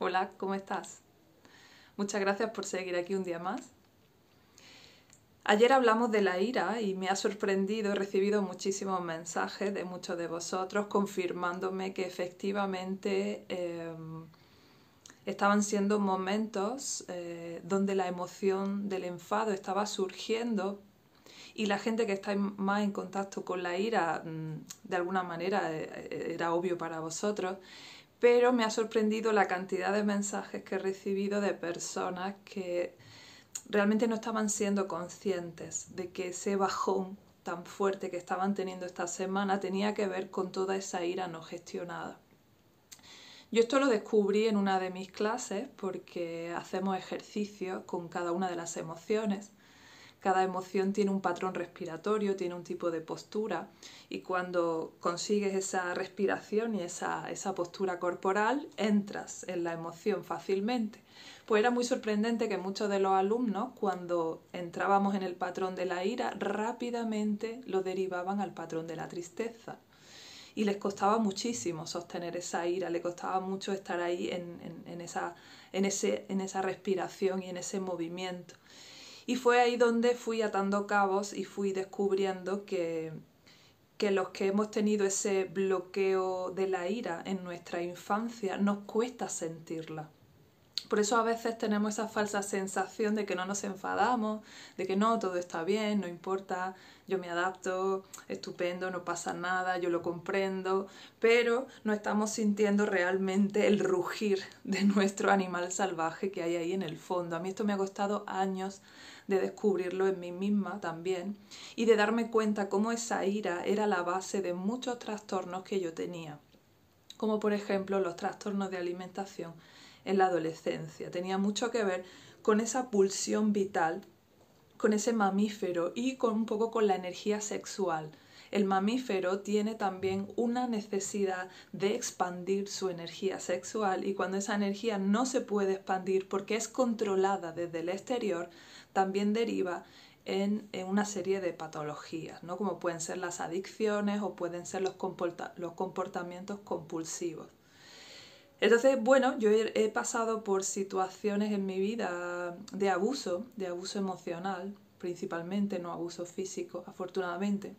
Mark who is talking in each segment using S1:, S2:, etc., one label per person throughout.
S1: Hola, ¿cómo estás? Muchas gracias por seguir aquí un día más. Ayer hablamos de la ira y me ha sorprendido, he recibido muchísimos mensajes de muchos de vosotros confirmándome que efectivamente em, estaban siendo momentos eh, donde la emoción del enfado estaba surgiendo y la gente que está más en contacto con la ira, mm, de alguna manera eh, era obvio para vosotros, pero me ha sorprendido la cantidad de mensajes que he recibido de personas que realmente no estaban siendo conscientes de que ese bajón tan fuerte que estaban teniendo esta semana tenía que ver con toda esa ira no gestionada. Yo esto lo descubrí en una de mis clases porque hacemos ejercicio con cada una de las emociones cada emoción tiene un patrón respiratorio, tiene un tipo de postura y cuando consigues esa respiración y esa, esa postura corporal, entras en la emoción fácilmente. Pues era muy sorprendente que muchos de los alumnos, cuando entrábamos en el patrón de la ira, rápidamente lo derivaban al patrón de la tristeza. Y les costaba muchísimo sostener esa ira, le costaba mucho estar ahí en, en, esa, en, ese, en esa respiración y en ese movimiento. Y fue ahí donde fui atando cabos y fui descubriendo que, que los que hemos tenido ese bloqueo de la ira en nuestra infancia nos cuesta sentirla. Por eso a veces tenemos esa falsa sensación de que no nos enfadamos, de que no, todo está bien, no importa, yo me adapto, estupendo, no pasa nada, yo lo comprendo, pero no estamos sintiendo realmente el rugir de nuestro animal salvaje que hay ahí en el fondo. A mí esto me ha costado años de descubrirlo en mí misma también y de darme cuenta cómo esa ira era la base de muchos trastornos que yo tenía, como por ejemplo los trastornos de alimentación en la adolescencia. Tenía mucho que ver con esa pulsión vital, con ese mamífero y con un poco con la energía sexual. El mamífero tiene también una necesidad de expandir su energía sexual y cuando esa energía no se puede expandir porque es controlada desde el exterior, también deriva en, una serie de patologías, ¿no? como pueden ser las adicciones o pueden ser los, los comportamientos compulsivos. Entonces, bueno, yo he, pasado por situaciones en mi vida de abuso, de abuso emocional, principalmente, no abuso físico, afortunadamente.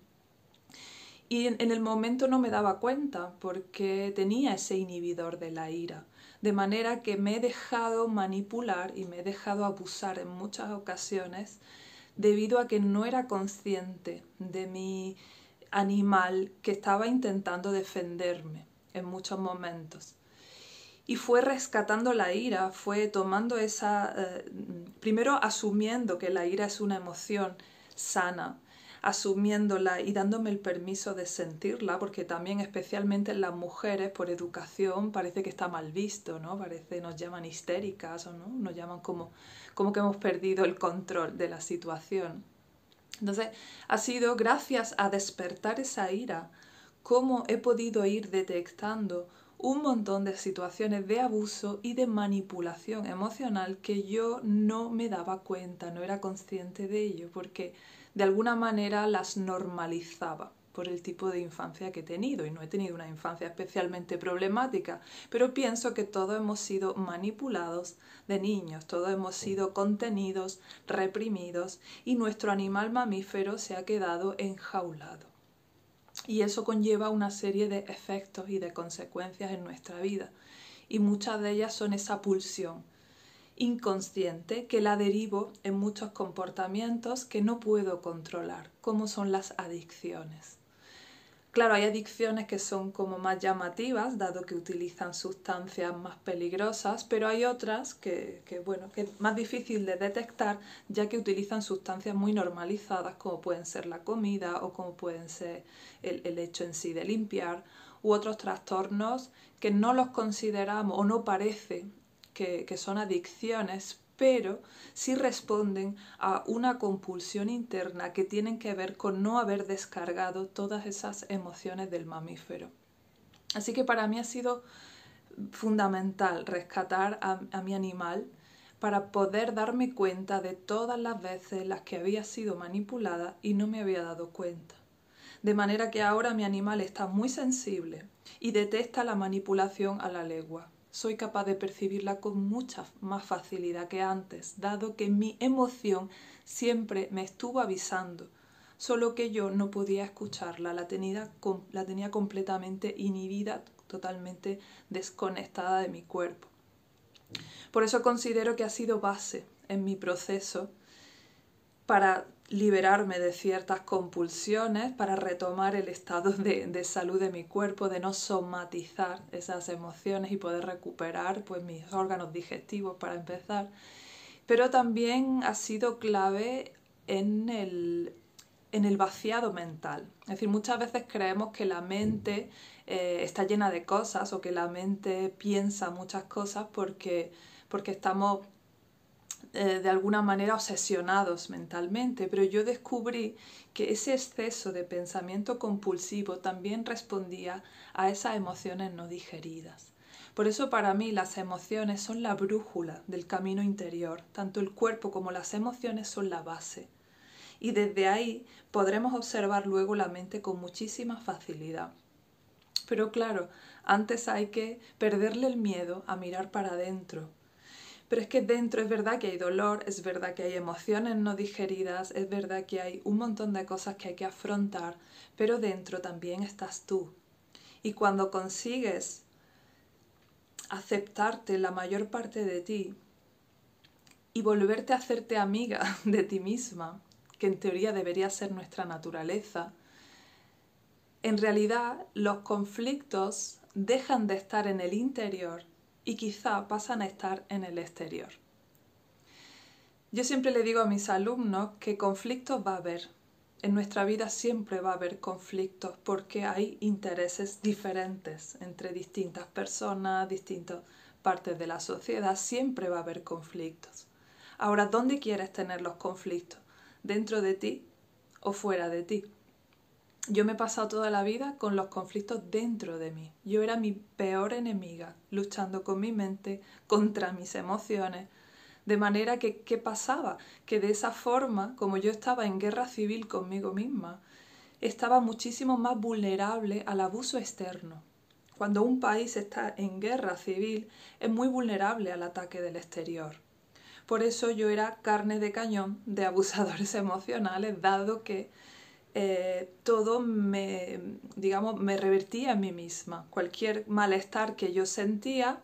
S1: Y en, el momento no me daba cuenta porque tenía ese inhibidor de la ira. De manera que me he dejado manipular y me he dejado abusar en muchas ocasiones debido a que no era consciente de mi animal que estaba intentando defenderme en muchos momentos y fue rescatando la ira, fue tomando esa, eh, primero asumiendo que la ira es una emoción sana, asumiéndola y dándome el permiso de sentirla, porque también especialmente en las mujeres por educación parece que está mal visto, ¿no? Parece nos llaman histéricas o no, nos llaman como, como que hemos perdido el control de la situación. Entonces, ha sido gracias a despertar esa ira cómo he podido ir detectando un montón de situaciones de abuso y de manipulación emocional que yo no me daba cuenta, no era consciente de ello, porque de alguna manera las normalizaba por el tipo de infancia que he tenido y no he tenido una infancia especialmente problemática, pero pienso que todos hemos sido manipulados de niños, todos hemos sido contenidos, reprimidos y nuestro animal mamífero se ha quedado enjaulado y eso conlleva una serie de efectos y de consecuencias en nuestra vida y muchas de ellas son esa pulsión inconsciente que la derivo en muchos comportamientos que no puedo controlar, como son las adicciones. Claro, hay adicciones que son como más llamativas, dado que utilizan sustancias más peligrosas, pero hay otras que, bueno, que es más difícil de detectar, ya que utilizan sustancias muy normalizadas, como pueden ser la comida o como pueden ser el, hecho en sí de limpiar, u otros trastornos que no los consideramos o no parece que, que son adicciones, pero sí responden a una compulsión interna que tienen que ver con no haber descargado todas esas emociones del mamífero. Así que para mí ha sido fundamental rescatar a, mi animal para poder darme cuenta de todas las veces las que había sido manipulada y no me había dado cuenta. De manera que ahora mi animal está muy sensible y detesta la manipulación a la legua soy capaz de percibirla con mucha más facilidad que antes, dado que mi emoción siempre me estuvo avisando, solo que yo no podía escucharla, la tenía, la tenía completamente inhibida, totalmente desconectada de mi cuerpo. Por eso considero que ha sido base en mi proceso para liberarme de ciertas compulsiones, para retomar el estado de, salud de mi cuerpo, de no somatizar esas emociones y poder recuperar pues, mis órganos digestivos para empezar. Pero también ha sido clave en el, en el vaciado mental. Es decir, muchas veces creemos que la mente eh, está llena de cosas o que la mente piensa muchas cosas porque, porque estamos eh, de alguna manera obsesionados mentalmente, pero yo descubrí que ese exceso de pensamiento compulsivo también respondía a esas emociones no digeridas. Por eso para mí las emociones son la brújula del camino interior, tanto el cuerpo como las emociones son la base. Y desde ahí podremos observar luego la mente con muchísima facilidad. Pero claro, antes hay que perderle el miedo a mirar para adentro, pero es que dentro es verdad que hay dolor, es verdad que hay emociones no digeridas, es verdad que hay un montón de cosas que hay que afrontar, pero dentro también estás tú. Y cuando consigues aceptarte la mayor parte de ti y volverte a hacerte amiga de ti misma, que en teoría debería ser nuestra naturaleza, en realidad los conflictos dejan de estar en el interior y quizá pasan a estar en el exterior. Yo siempre le digo a mis alumnos que conflictos va a haber. En nuestra vida siempre va a haber conflictos porque hay intereses diferentes entre distintas personas, distintas partes de la sociedad. Siempre va a haber conflictos. Ahora, ¿dónde quieres tener los conflictos? ¿Dentro de ti o fuera de ti? Yo me he pasado toda la vida con los conflictos dentro de mí. Yo era mi peor enemiga, luchando con mi mente contra mis emociones. De manera que, ¿qué pasaba? Que de esa forma, como yo estaba en guerra civil conmigo misma, estaba muchísimo más vulnerable al abuso externo. Cuando un país está en guerra civil, es muy vulnerable al ataque del exterior. Por eso yo era carne de cañón de abusadores emocionales, dado que eh, todo me, digamos, me revertía en mí misma. Cualquier malestar que yo sentía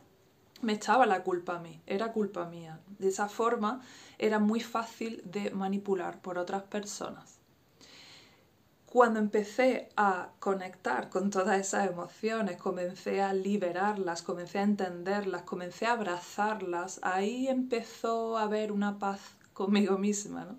S1: me echaba la culpa a mí, era culpa mía. De esa forma era muy fácil de manipular por otras personas. Cuando empecé a conectar con todas esas emociones, comencé a liberarlas, comencé a entenderlas, comencé a abrazarlas, ahí empezó a haber una paz conmigo misma, ¿no?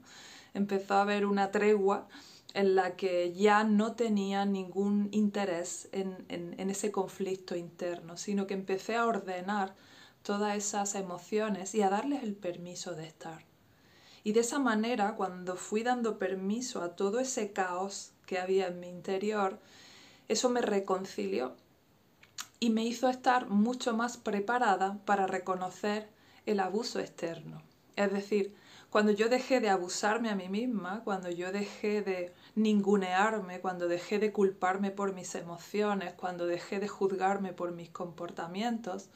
S1: empezó a haber una tregua en la que ya no tenía ningún interés en, en, ese conflicto interno, sino que empecé a ordenar todas esas emociones y a darles el permiso de estar. Y de esa manera, cuando fui dando permiso a todo ese caos que había en mi interior, eso me reconcilió y me hizo estar mucho más preparada para reconocer el abuso externo. Es decir, cuando yo dejé de abusarme a mí misma, cuando yo dejé de ningunearme, cuando dejé de culparme por mis emociones, cuando dejé de juzgarme por mis comportamientos,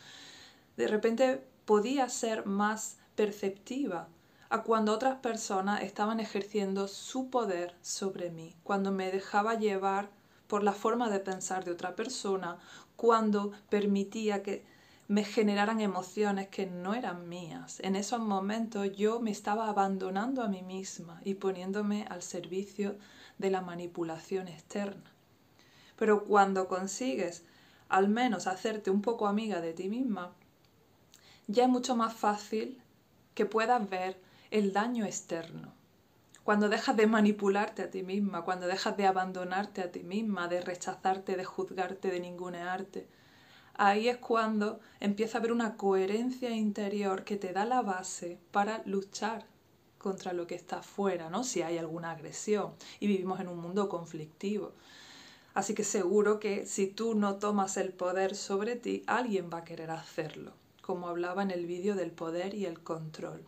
S1: de repente podía ser más perceptiva a cuando otras personas estaban ejerciendo su poder sobre mí, cuando me dejaba llevar por la forma de pensar de otra persona, cuando permitía que me generaran emociones que no eran mías. En esos momentos yo me estaba abandonando a mí misma y poniéndome al servicio de la manipulación externa. Pero cuando consigues al menos hacerte un poco amiga de ti misma, ya es mucho más fácil que puedas ver el daño externo. Cuando dejas de manipularte a ti misma, cuando dejas de abandonarte a ti misma, de rechazarte, de juzgarte, de ningunearte, ahí es cuando empieza a haber una coherencia interior que te da la base para luchar contra lo que está afuera, ¿no? Si hay alguna agresión y vivimos en un mundo conflictivo. Así que seguro que si tú no tomas el poder sobre ti, alguien va a querer hacerlo, como hablaba en el vídeo del poder y el control.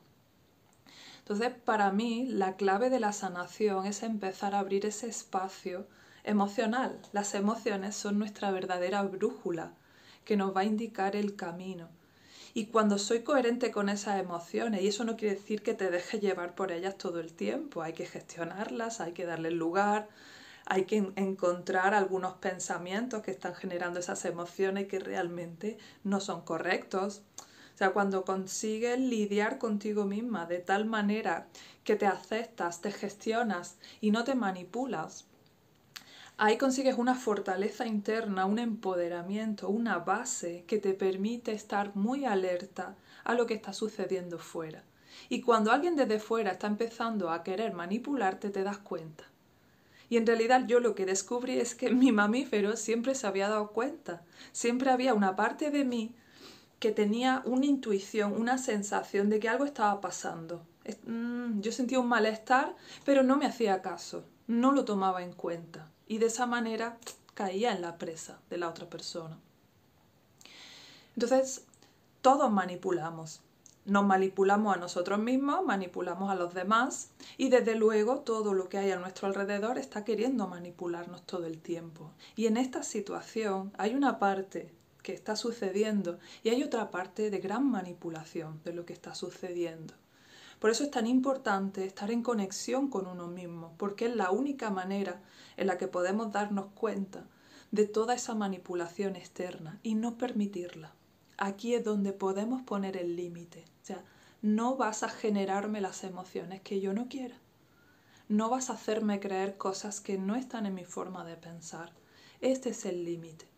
S1: Entonces, para mí, la clave de la sanación es empezar a abrir ese espacio emocional. Las emociones son nuestra verdadera brújula que nos va a indicar el camino. Y cuando soy coherente con esas emociones, y eso no quiere decir que te dejes llevar por ellas todo el tiempo, hay que gestionarlas, hay que darles lugar, hay que encontrar algunos pensamientos que están generando esas emociones que realmente no son correctos. O sea, cuando consigues lidiar contigo misma de tal manera que te aceptas, te gestionas y no te manipulas, Ahí consigues una fortaleza interna, un empoderamiento, una base que te permite estar muy alerta a lo que está sucediendo fuera. Y cuando alguien desde fuera está empezando a querer manipularte, te das cuenta. Y en realidad yo lo que descubrí es que mi mamífero siempre se había dado cuenta. Siempre había una parte de mí que tenía una intuición, una sensación de que algo estaba pasando. Mm, yo sentía un malestar, pero no me hacía caso, no lo tomaba en cuenta y de esa manera caía en la presa de la otra persona. Entonces, todos manipulamos. Nos manipulamos a nosotros mismos, manipulamos a los demás y desde luego todo lo que hay a nuestro alrededor está queriendo manipularnos todo el tiempo. Y en esta situación hay una parte que está sucediendo y hay otra parte de gran manipulación de lo que está sucediendo. Por eso es tan importante estar en conexión con uno mismo, porque es la única manera en la que podemos darnos cuenta de toda esa manipulación externa y no permitirla. Aquí es donde podemos poner el límite. O no vas a generarme las emociones que yo no quiera. No vas a hacerme creer cosas que no están en mi forma de pensar. Este es el límite.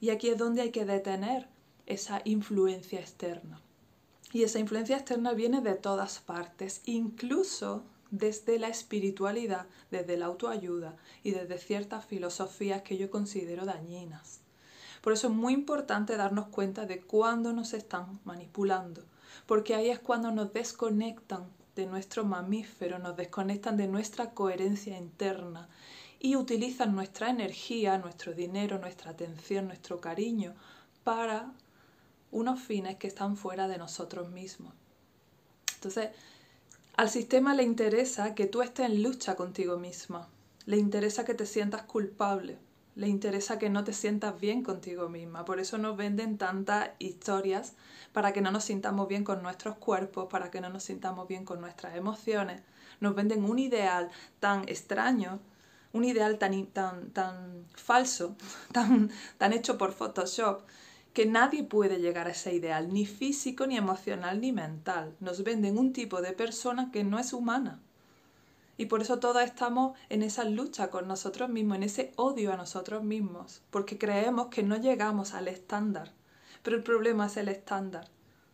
S1: Y aquí es donde hay que detener esa influencia externa. Y esa influencia externa viene de todas partes, incluso desde la espiritualidad, desde la autoayuda y desde ciertas filosofías que yo considero dañinas. Por eso es muy importante darnos cuenta de cuándo nos están manipulando, porque ahí es cuando nos desconectan de nuestro mamífero, nos desconectan de nuestra coherencia interna y utilizan nuestra energía, nuestro dinero, nuestra atención, nuestro cariño para unos fines que están fuera de nosotros mismos. Entonces, al sistema le interesa que tú estés en lucha contigo misma, le interesa que te sientas culpable, le interesa que no te sientas bien contigo misma. Por eso nos venden tantas historias para que no nos sintamos bien con nuestros cuerpos, para que no nos sintamos bien con nuestras emociones. Nos venden un ideal tan extraño, un ideal tan, tan, tan falso, tan, tan hecho por Photoshop, que nadie puede llegar a ese ideal, ni físico, ni emocional, ni mental. Nos venden un tipo de persona que no es humana. Y por eso todos estamos en esa lucha con nosotros mismos, en ese odio a nosotros mismos, porque creemos que no llegamos al estándar. Pero el problema es el estándar.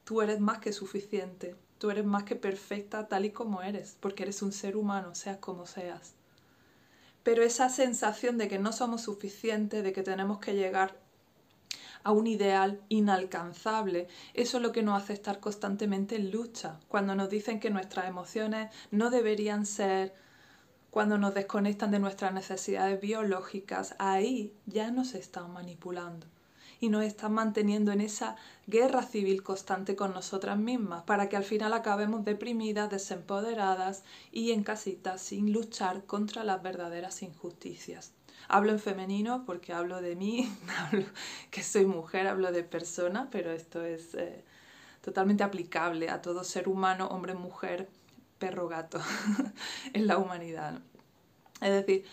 S1: Tú eres más que suficiente, tú eres más que perfecta tal y como eres, porque eres un ser humano, seas como seas. Pero esa sensación de que no somos suficientes, de que tenemos que llegar a un ideal inalcanzable. Eso es lo que nos hace estar constantemente en lucha. Cuando nos dicen que nuestras emociones no deberían ser, cuando nos desconectan de nuestras necesidades biológicas, ahí ya nos están manipulando y nos están manteniendo en esa guerra civil constante con nosotras mismas para que al final acabemos deprimidas, desempoderadas y en casitas sin luchar contra las verdaderas injusticias. Hablo en femenino porque hablo de mí, hablo que soy mujer, hablo de persona, pero esto es eh, totalmente aplicable a todo ser humano, hombre, mujer, perro, gato, en la humanidad. Es decir,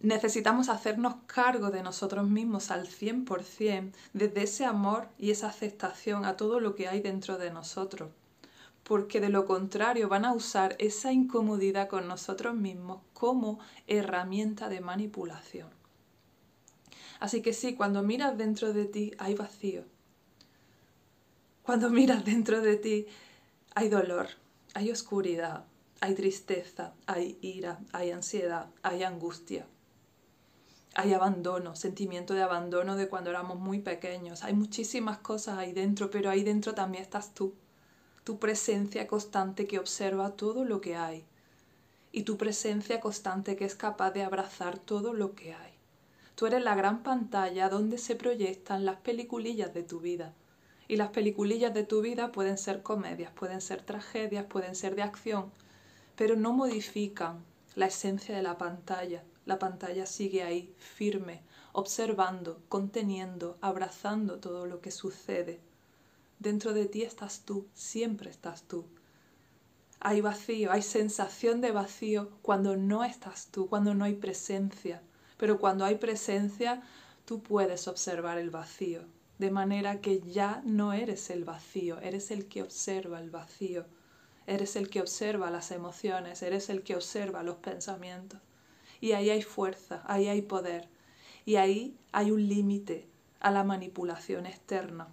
S1: necesitamos hacernos cargo de nosotros mismos al 100% desde ese amor y esa aceptación a todo lo que hay dentro de nosotros porque de lo contrario van a usar esa incomodidad con nosotros mismos como herramienta de manipulación. Así que sí, cuando miras dentro de ti hay vacío. Cuando miras dentro de ti hay dolor, hay oscuridad, hay tristeza, hay ira, hay ansiedad, hay angustia. Hay abandono, sentimiento de abandono de cuando éramos muy pequeños. Hay muchísimas cosas ahí dentro, pero ahí dentro también estás tú tu presencia constante que observa todo lo que hay y tu presencia constante que es capaz de abrazar todo lo que hay. Tú eres la gran pantalla donde se proyectan las peliculillas de tu vida. Y las peliculillas de tu vida pueden ser comedias, pueden ser tragedias, pueden ser de acción, pero no modifican la esencia de la pantalla. La pantalla sigue ahí, firme, observando, conteniendo, abrazando todo lo que sucede. Dentro de ti estás tú, siempre estás tú. Hay vacío, hay sensación de vacío cuando no estás tú, cuando no hay presencia. Pero cuando hay presencia, tú puedes observar el vacío, de manera que ya no eres el vacío, eres el que observa el vacío, eres el que observa las emociones, eres el que observa los pensamientos. Y ahí hay fuerza, ahí hay poder, y ahí hay un límite a la manipulación externa.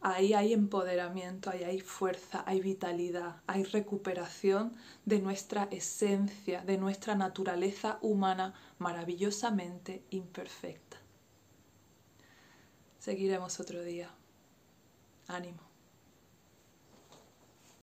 S1: Ahí hay empoderamiento, ahí hay fuerza, hay vitalidad, hay recuperación de nuestra esencia, de nuestra naturaleza humana maravillosamente imperfecta. Seguiremos otro día. Ánimo.